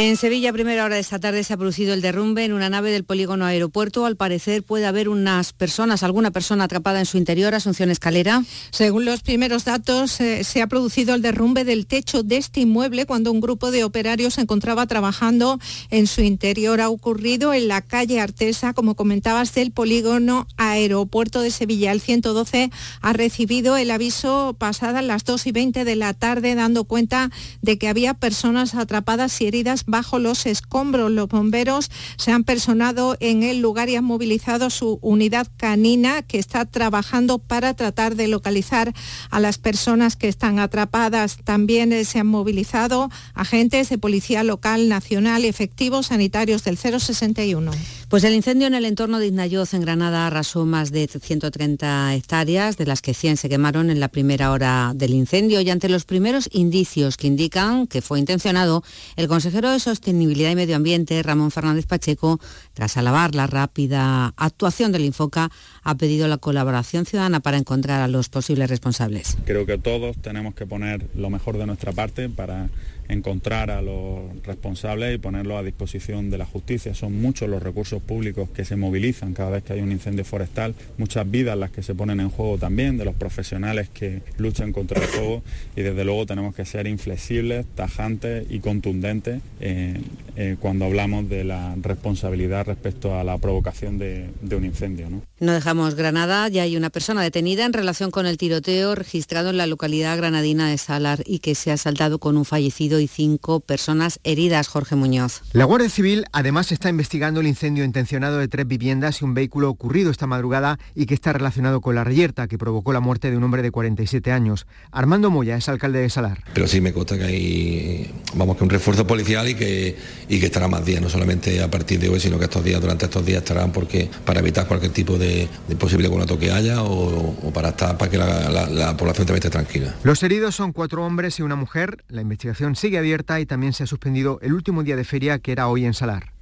En Sevilla, primera hora de esta tarde, se ha producido el derrumbe en una nave del polígono aeropuerto. Al parecer puede haber unas personas, alguna persona atrapada en su interior. Asunción Escalera. Según los primeros datos, eh, se ha producido el derrumbe del techo de este inmueble cuando un grupo de operarios se encontraba trabajando en su interior. Ha ocurrido en la calle Artesa, como comentabas, del polígono aeropuerto de Sevilla. El 112 ha recibido el aviso pasadas las 2 y 20 de la tarde, dando cuenta de que había personas atrapadas y heridas bajo los escombros. Los bomberos se han personado en el lugar y han movilizado su unidad canina que está trabajando para tratar de localizar a las personas que están atrapadas. También eh, se han movilizado agentes de policía local, nacional y efectivos sanitarios del 061. Pues el incendio en el entorno de Iznayoz en Granada arrasó más de 130 hectáreas, de las que 100 se quemaron en la primera hora del incendio y ante los primeros indicios que indican que fue intencionado, el consejero de Sostenibilidad y Medio Ambiente, Ramón Fernández Pacheco, tras alabar la rápida actuación del Infoca, ha pedido la colaboración ciudadana para encontrar a los posibles responsables. Creo que todos tenemos que poner lo mejor de nuestra parte para encontrar a los responsables y ponerlos a disposición de la justicia. Son muchos los recursos públicos que se movilizan cada vez que hay un incendio forestal, muchas vidas las que se ponen en juego también, de los profesionales que luchan contra el fuego y desde luego tenemos que ser inflexibles, tajantes y contundentes eh, eh, cuando hablamos de la responsabilidad respecto a la provocación de, un incendio. ¿no? no dejamos Granada, ya hay una persona detenida en relación con el tiroteo registrado en la localidad granadina de Salar y que se ha saltado con un fallecido y cinco personas heridas. Jorge Muñoz. La Guardia Civil además está investigando el incendio intencionado de tres viviendas y un vehículo ocurrido esta madrugada y que está relacionado con la reyerta que provocó la muerte de un hombre de 47 años. Armando Moya es alcalde de Salar. Pero sí me consta que hay, vamos, que un refuerzo policial y que, y que estará más días, no solamente a partir de hoy, sino que estos días, durante estos días estarán porque para evitar cualquier tipo de, posible conato que haya o, para estar para que la, población también esté tranquila. Los heridos son cuatro hombres y una mujer. La investigación sigue sigue abierta y también se ha suspendido el último día de feria que era hoy en Salar.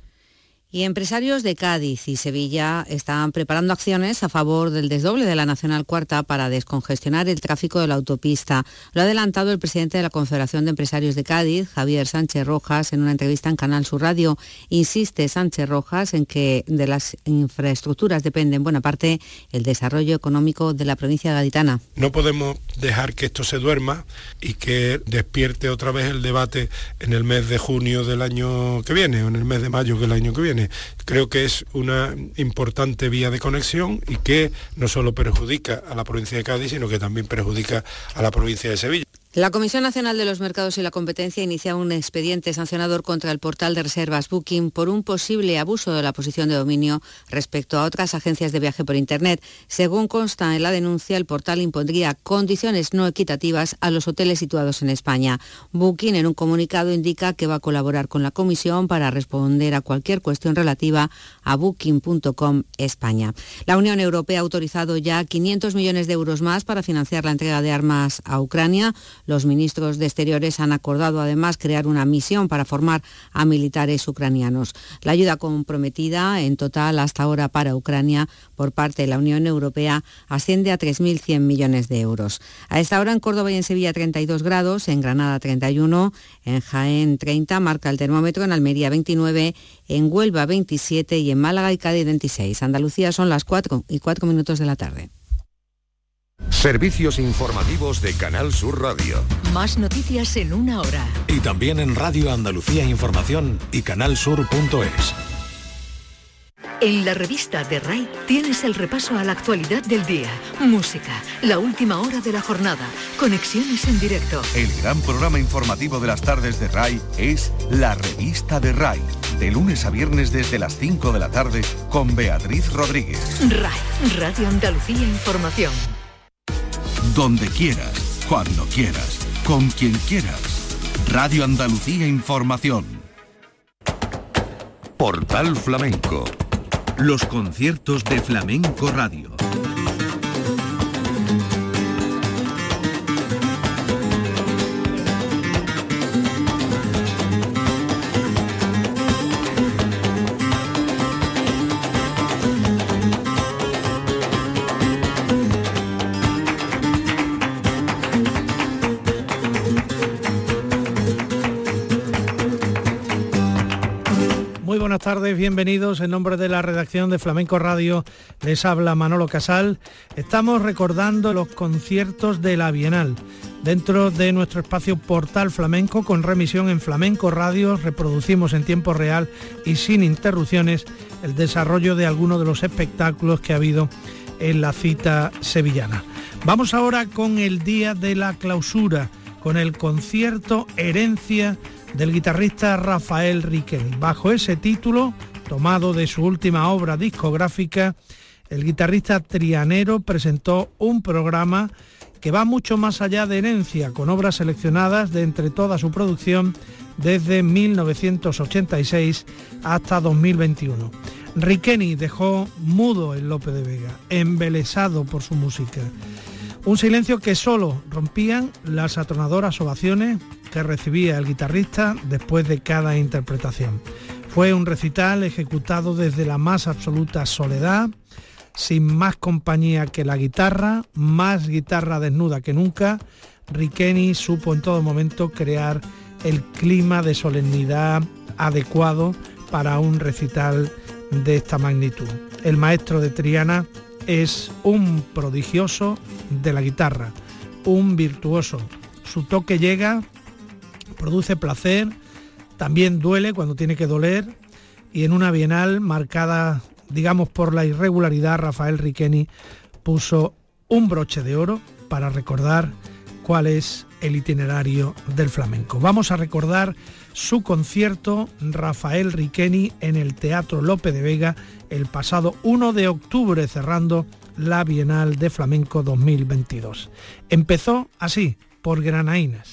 Y empresarios de Cádiz y Sevilla están preparando acciones a favor del desdoble de la Nacional Cuarta para descongestionar el tráfico de la autopista. Lo ha adelantado el presidente de la Confederación de Empresarios de Cádiz, Javier Sánchez Rojas, en una entrevista en Canal Sur Radio. Insiste Sánchez Rojas en que de las infraestructuras depende en buena parte el desarrollo económico de la provincia gaditana. No podemos dejar que esto se duerma y que despierte otra vez el debate en el mes de junio del año que viene o en el mes de mayo del año que viene Creo que es una importante vía de conexión y que no solo perjudica a la provincia de Cádiz, sino que también perjudica a la provincia de Sevilla. La Comisión Nacional de los Mercados y la Competencia inicia un expediente sancionador contra el portal de reservas Booking por un posible abuso de la posición de dominio respecto a otras agencias de viaje por Internet. Según consta en la denuncia, el portal impondría condiciones no equitativas a los hoteles situados en España. Booking en un comunicado indica que va a colaborar con la Comisión para responder a cualquier cuestión relativa a Booking.com España. La Unión Europea ha autorizado ya 500 millones de euros más para financiar la entrega de armas a Ucrania. Los ministros de Exteriores han acordado además crear una misión para formar a militares ucranianos. La ayuda comprometida en total hasta ahora para Ucrania por parte de la Unión Europea asciende a 3.100 millones de euros. A esta hora en Córdoba y en Sevilla 32 grados, en Granada 31, en Jaén 30, marca el termómetro, en Almería 29, en Huelva 27 y en Málaga y Cádiz 26. Andalucía son las 4 y 4 minutos de la tarde. Servicios informativos de Canal Sur Radio. Más noticias en una hora. Y también en Radio Andalucía Información y canalsur.es. En la revista de RAI tienes el repaso a la actualidad del día, música, la última hora de la jornada, conexiones en directo. El gran programa informativo de las tardes de RAI es La Revista de RAI, de lunes a viernes desde las 5 de la tarde con Beatriz Rodríguez. RAI, Radio Andalucía Información donde quieras, cuando quieras, con quien quieras. Radio Andalucía Información. Portal Flamenco. Los conciertos de Flamenco Radio. Tardes, bienvenidos. En nombre de la redacción de Flamenco Radio les habla Manolo Casal. Estamos recordando los conciertos de la Bienal. Dentro de nuestro espacio Portal Flamenco, con remisión en Flamenco Radio, reproducimos en tiempo real y sin interrupciones el desarrollo de algunos de los espectáculos que ha habido en la cita sevillana. Vamos ahora con el día de la clausura, con el concierto Herencia del guitarrista Rafael Riquelme. Bajo ese título, tomado de su última obra discográfica, el guitarrista trianero presentó un programa que va mucho más allá de herencia, con obras seleccionadas de entre toda su producción desde 1986 hasta 2021. Riqueni dejó mudo en Lope de Vega, embelesado por su música. Un silencio que solo rompían las atronadoras ovaciones que recibía el guitarrista después de cada interpretación. Fue un recital ejecutado desde la más absoluta soledad, sin más compañía que la guitarra, más guitarra desnuda que nunca. Riqueni supo en todo momento crear el clima de solemnidad adecuado para un recital de esta magnitud. El maestro de Triana es un prodigioso de la guitarra, un virtuoso. Su toque llega, produce placer, también duele cuando tiene que doler y en una bienal marcada, digamos, por la irregularidad, Rafael Riqueni puso un broche de oro para recordar cuál es el itinerario del flamenco. Vamos a recordar su concierto Rafael Riqueni en el Teatro Lope de Vega el pasado 1 de octubre cerrando la Bienal de Flamenco 2022. Empezó así, por Granaínas.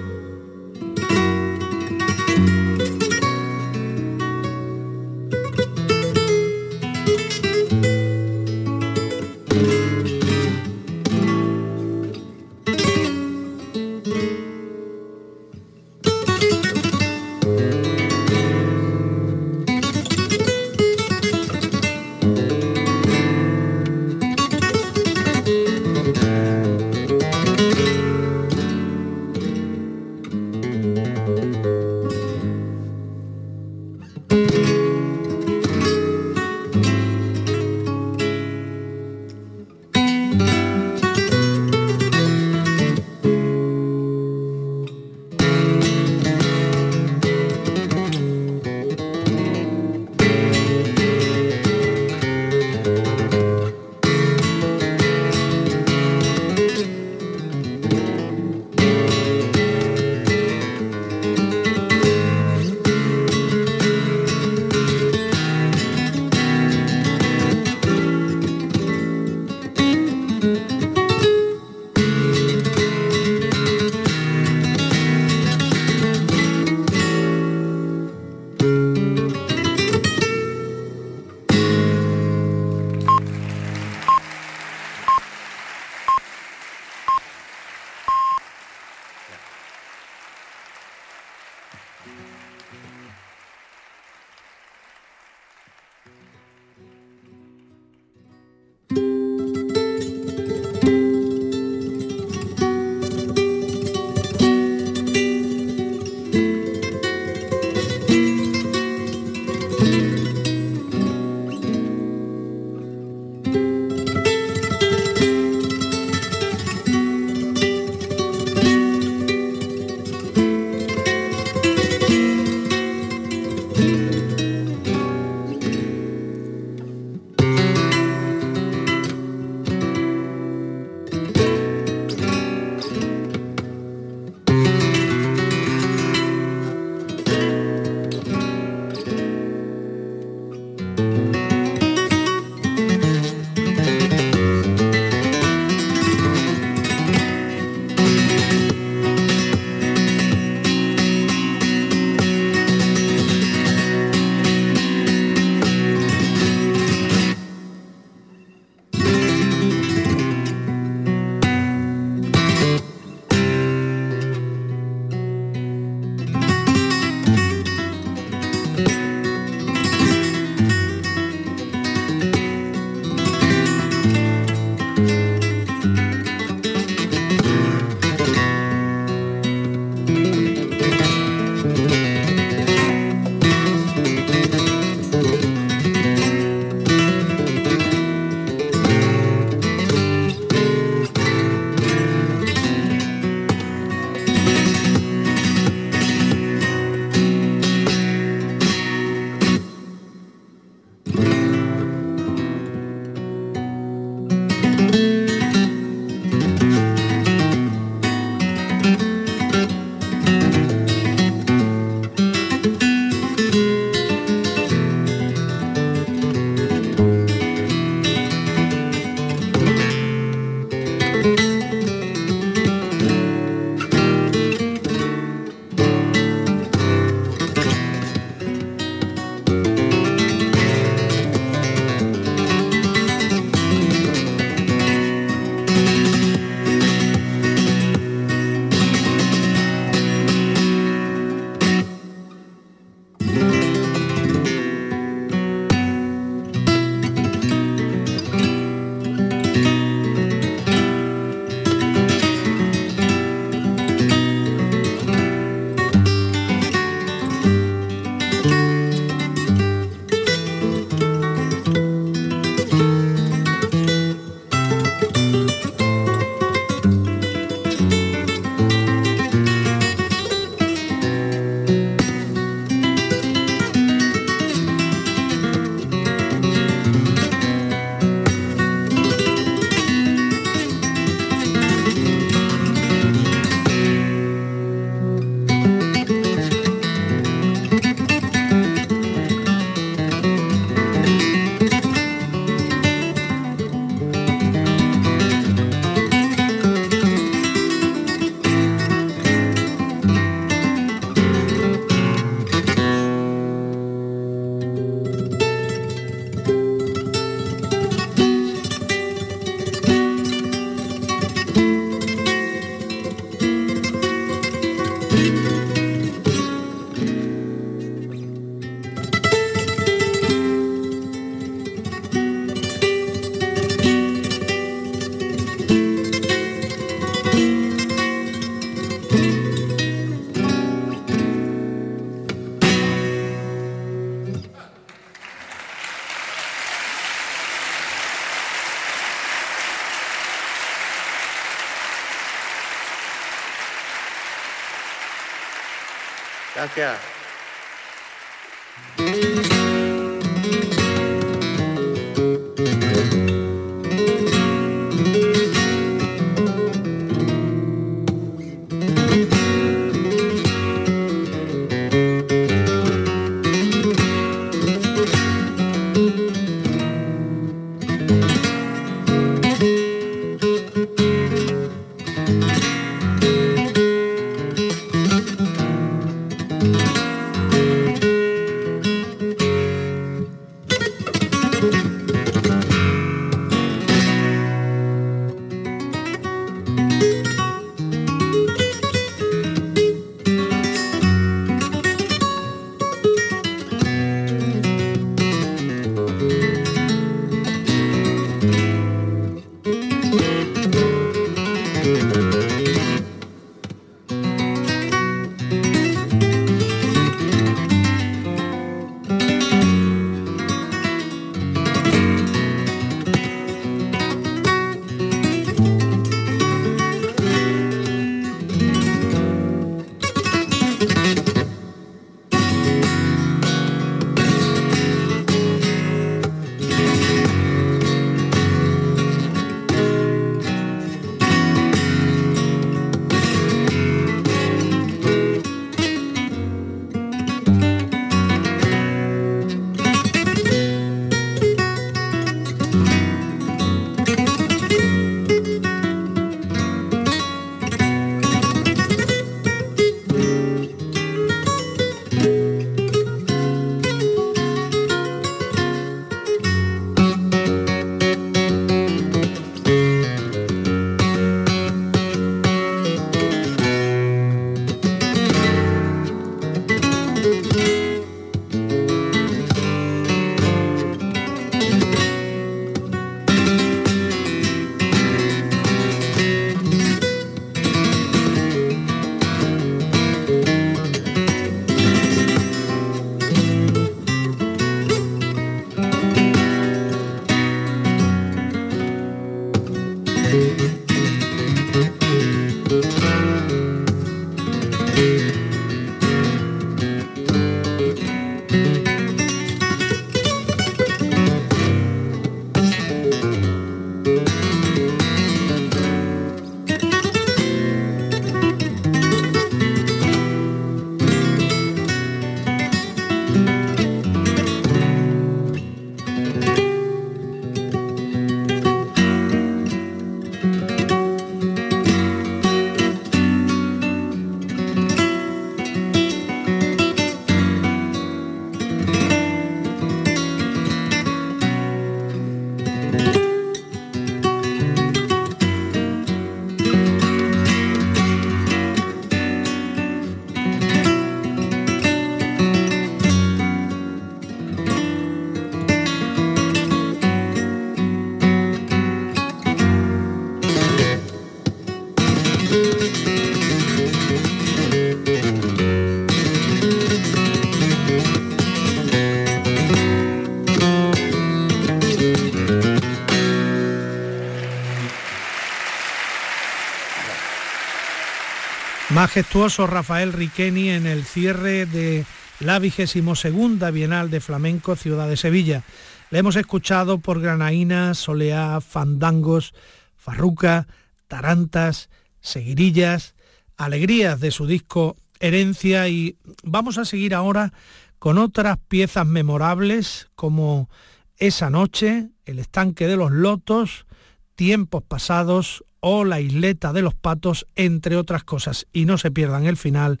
Majestuoso Rafael Riqueni en el cierre de la vigésimo segunda Bienal de Flamenco Ciudad de Sevilla. Le hemos escuchado por Granaína, Soleá, Fandangos, Farruca, Tarantas, Seguirillas, Alegrías de su disco Herencia y vamos a seguir ahora con otras piezas memorables como Esa noche, El estanque de los lotos, Tiempos pasados o La isleta de los patos, entre otras cosas. Y no se pierdan el final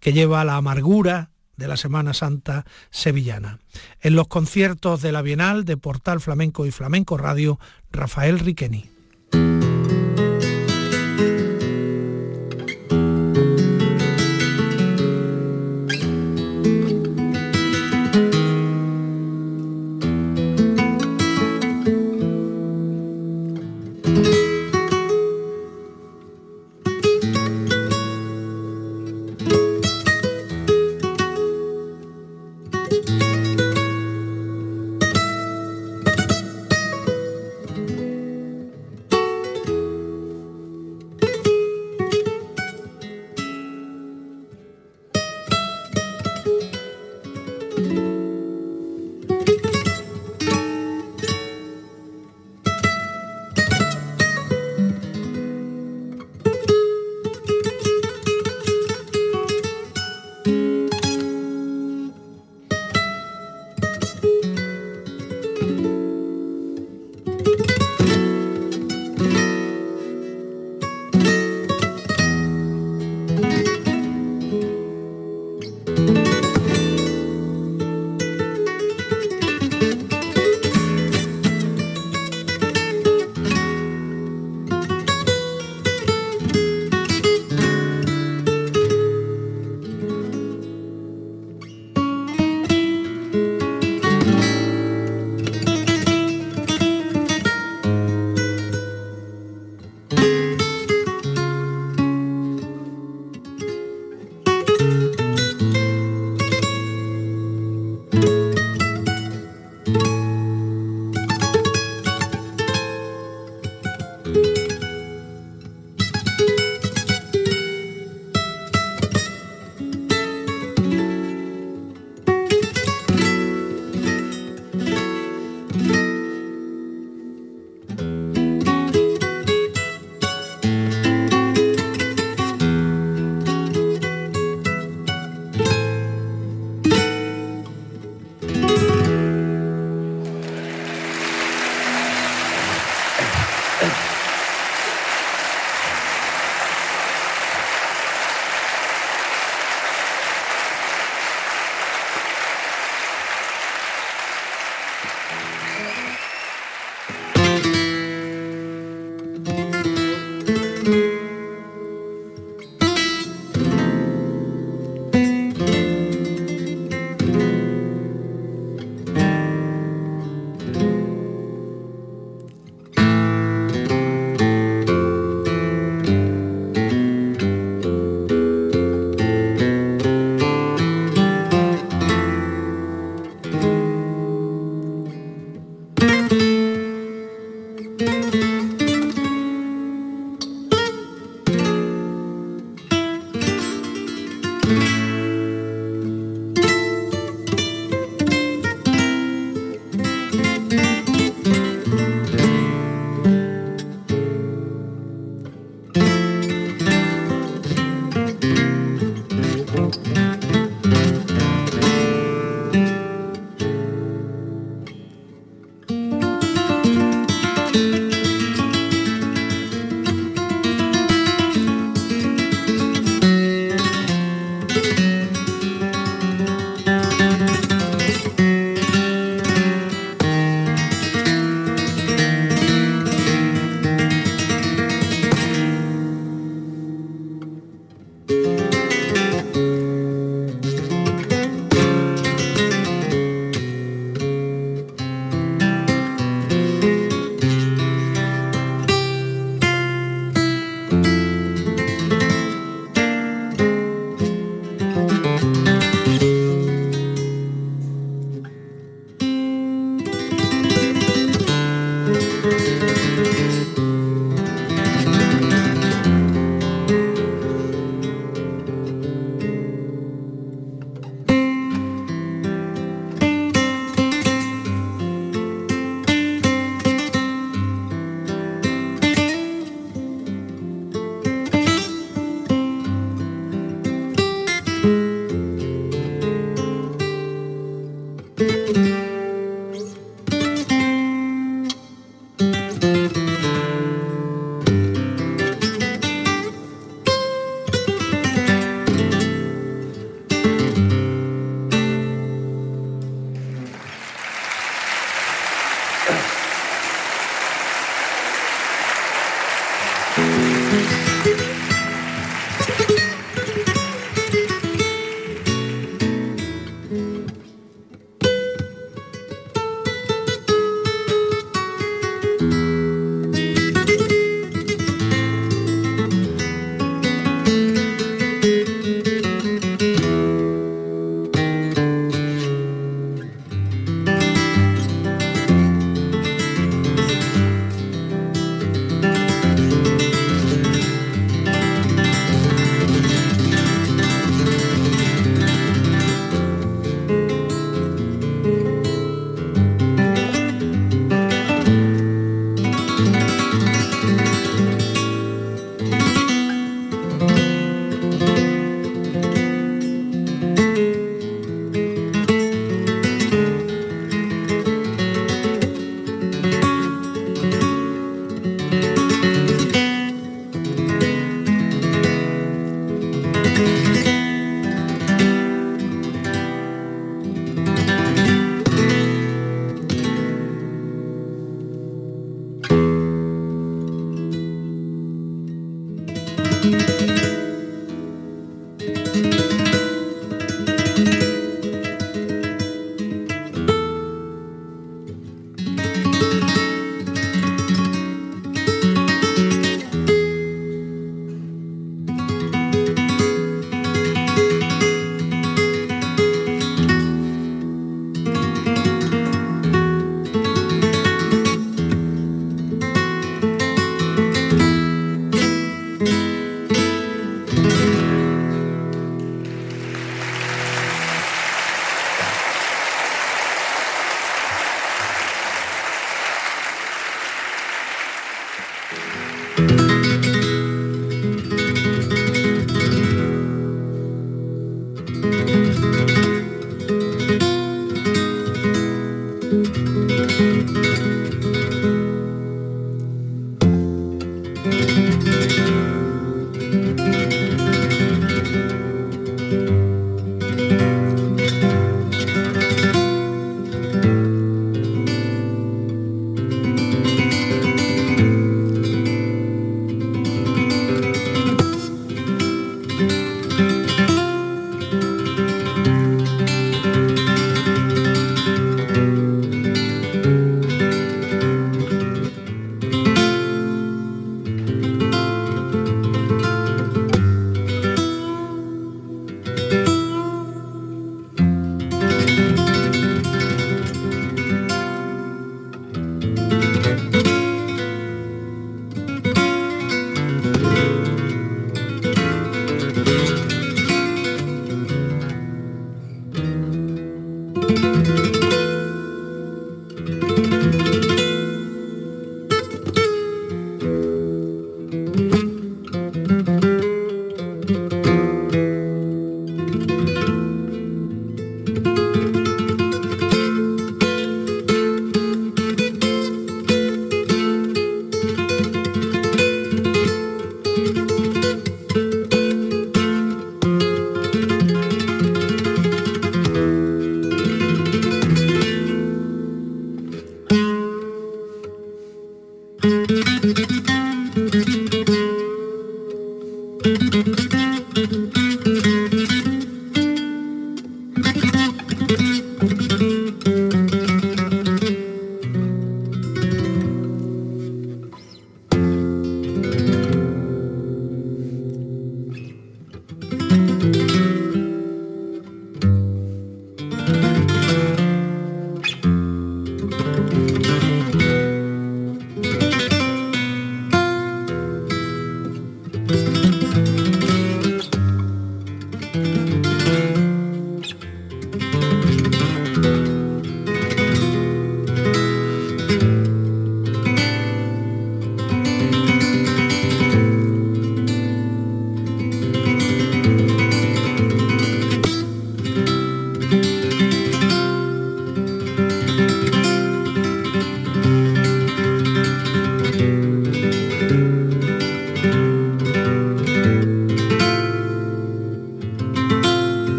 que lleva la amargura de la Semana Santa sevillana. En los conciertos de la Bienal de Portal Flamenco y Flamenco Radio, Rafael Riqueni.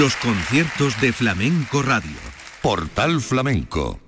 Los conciertos de Flamenco Radio. Portal Flamenco.